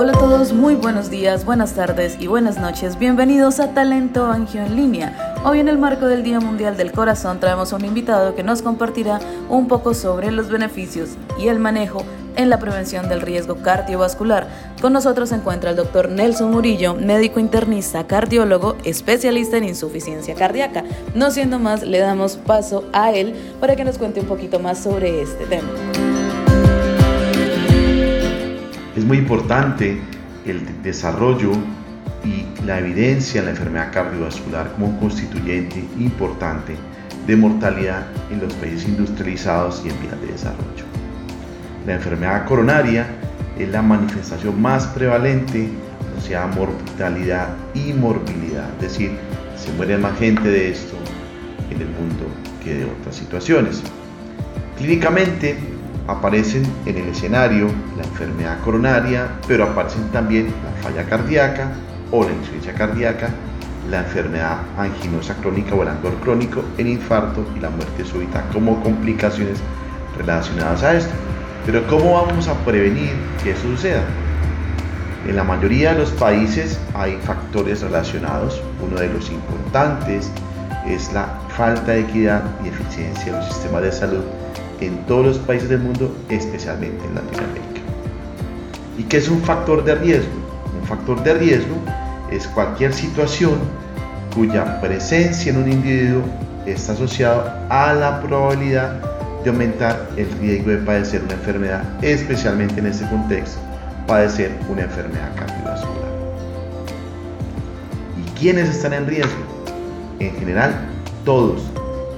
Hola a todos, muy buenos días, buenas tardes y buenas noches. Bienvenidos a Talento Angio en línea. Hoy en el marco del Día Mundial del Corazón traemos a un invitado que nos compartirá un poco sobre los beneficios y el manejo en la prevención del riesgo cardiovascular. Con nosotros se encuentra el doctor Nelson Murillo, médico internista, cardiólogo, especialista en insuficiencia cardíaca. No siendo más, le damos paso a él para que nos cuente un poquito más sobre este tema. Muy importante el desarrollo y la evidencia en la enfermedad cardiovascular como un constituyente importante de mortalidad en los países industrializados y en vías de desarrollo. La enfermedad coronaria es la manifestación más prevalente asociada a mortalidad y morbilidad, es decir, se muere más gente de esto en el mundo que de otras situaciones. Clínicamente, aparecen en el escenario la enfermedad coronaria, pero aparecen también la falla cardíaca o la insuficiencia cardíaca, la enfermedad anginosa crónica o el angor crónico, el infarto y la muerte súbita como complicaciones relacionadas a esto. Pero ¿cómo vamos a prevenir que eso suceda? En la mayoría de los países hay factores relacionados. Uno de los importantes es la falta de equidad y eficiencia de los sistemas de salud en todos los países del mundo, especialmente en Latinoamérica. ¿Y qué es un factor de riesgo? Un factor de riesgo es cualquier situación cuya presencia en un individuo está asociado a la probabilidad de aumentar el riesgo de padecer una enfermedad, especialmente en este contexto, padecer una enfermedad cardiovascular. ¿Y quiénes están en riesgo? En general, todos,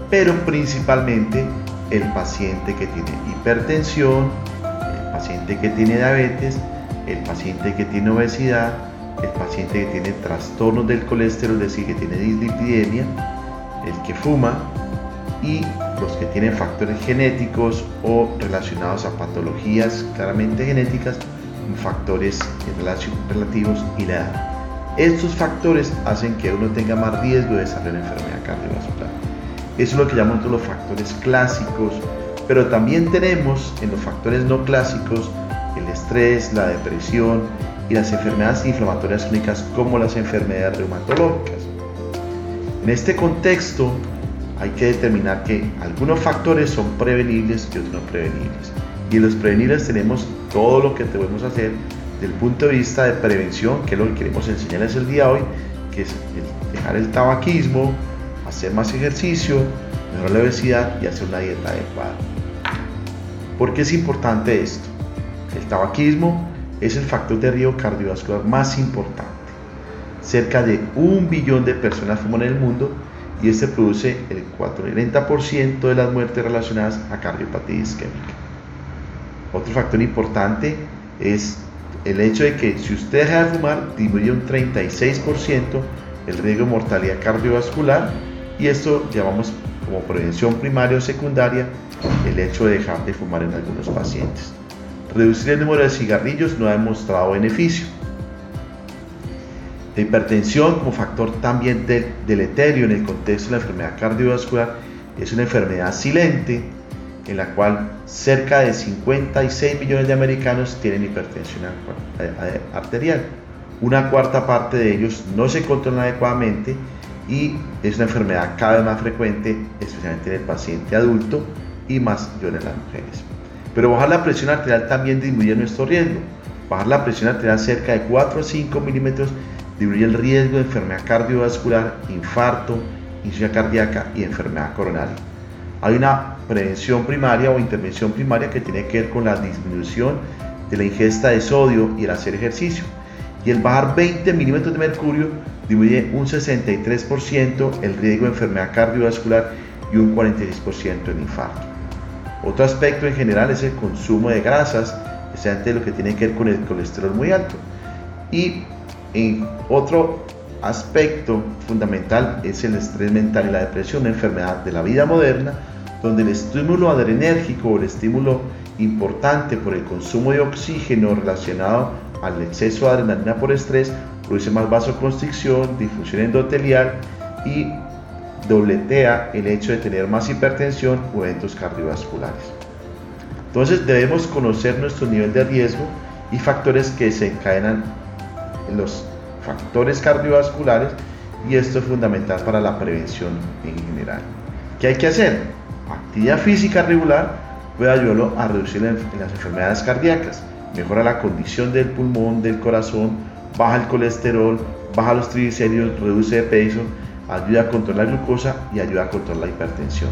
pero principalmente el paciente que tiene hipertensión, el paciente que tiene diabetes, el paciente que tiene obesidad, el paciente que tiene trastornos del colesterol, es decir, que tiene dislipidemia, el que fuma y los que tienen factores genéticos o relacionados a patologías claramente genéticas, factores relativos y la edad. Estos factores hacen que uno tenga más riesgo de desarrollar enfermedad cardiovascular. Eso es lo que llamamos los factores clásicos, pero también tenemos en los factores no clásicos el estrés, la depresión y las enfermedades inflamatorias clínicas como las enfermedades reumatológicas. En este contexto hay que determinar que algunos factores son prevenibles y otros no prevenibles. Y en los prevenibles tenemos todo lo que debemos hacer desde el punto de vista de prevención, que es lo que queremos enseñarles el día de hoy, que es dejar el tabaquismo, hacer más ejercicio, mejorar la obesidad y hacer una dieta adecuada. ¿Por qué es importante esto? El tabaquismo es el factor de riesgo cardiovascular más importante. Cerca de un billón de personas fuman en el mundo y este produce el 40% de las muertes relacionadas a cardiopatía isquémica. Otro factor importante es el hecho de que si usted deja de fumar, disminuye un 36% el riesgo de mortalidad cardiovascular y esto llamamos como prevención primaria o secundaria el hecho de dejar de fumar en algunos pacientes. Reducir el número de cigarrillos no ha demostrado beneficio. La hipertensión como factor también deleterio en el contexto de la enfermedad cardiovascular es una enfermedad silente en la cual cerca de 56 millones de americanos tienen hipertensión arterial. Una cuarta parte de ellos no se controlan adecuadamente y es una enfermedad cada vez más frecuente, especialmente en el paciente adulto y más en las mujeres. Pero bajar la presión arterial también disminuye nuestro riesgo. Bajar la presión arterial cerca de 4 o 5 milímetros disminuye el riesgo de enfermedad cardiovascular, infarto, insuficiencia cardíaca y enfermedad coronaria. Hay una prevención primaria o intervención primaria que tiene que ver con la disminución de la ingesta de sodio y el hacer ejercicio. Y el bajar 20 milímetros de mercurio disminuye un 63% el riesgo de enfermedad cardiovascular y un 46% en infarto. Otro aspecto en general es el consumo de grasas, especialmente lo que tiene que ver con el colesterol muy alto. Y en otro aspecto fundamental es el estrés mental y la depresión, una enfermedad de la vida moderna, donde el estímulo adrenérgico o el estímulo importante por el consumo de oxígeno relacionado al exceso de adrenalina por estrés produce más vasoconstricción, difusión endotelial y dobletea el hecho de tener más hipertensión o eventos cardiovasculares. Entonces debemos conocer nuestro nivel de riesgo y factores que se encadenan en los factores cardiovasculares y esto es fundamental para la prevención en general. ¿Qué hay que hacer? Actividad física regular puede ayudarlo a reducir las enfermedades cardíacas, mejora la condición del pulmón, del corazón, baja el colesterol, baja los triglicéridos, reduce de peso, ayuda a controlar la glucosa y ayuda a controlar la hipertensión.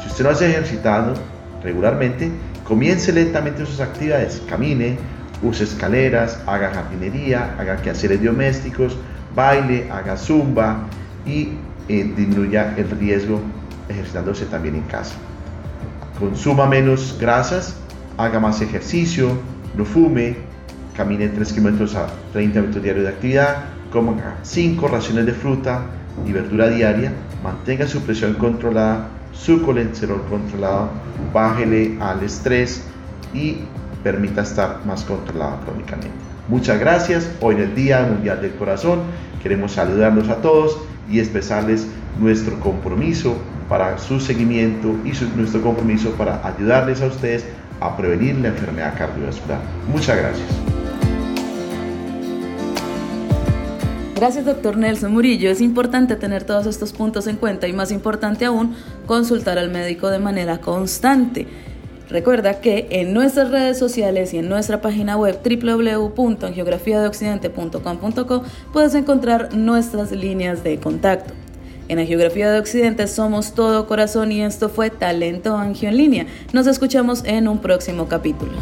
Si usted no hace ejercitado regularmente, comience lentamente sus actividades, camine, use escaleras, haga jardinería, haga quehaceres domésticos, baile, haga zumba y eh, disminuya el riesgo ejercitándose también en casa. Consuma menos grasas, haga más ejercicio, no fume, camine 3 kilómetros a 30 minutos diarios de actividad, coma 5 raciones de fruta y verdura diaria, mantenga su presión controlada, su colesterol controlado, bájele al estrés y permita estar más controlado crónicamente. Muchas gracias. Hoy en el Día Mundial del Corazón queremos saludarlos a todos y expresarles nuestro compromiso para su seguimiento y nuestro compromiso para ayudarles a ustedes a prevenir la enfermedad cardiovascular. Muchas gracias. Gracias, doctor Nelson Murillo. Es importante tener todos estos puntos en cuenta y más importante aún, consultar al médico de manera constante. Recuerda que en nuestras redes sociales y en nuestra página web www.angiografiadeoccidente.com.co puedes encontrar nuestras líneas de contacto. En la Geografía de Occidente somos todo corazón y esto fue Talento Angio en línea. Nos escuchamos en un próximo capítulo.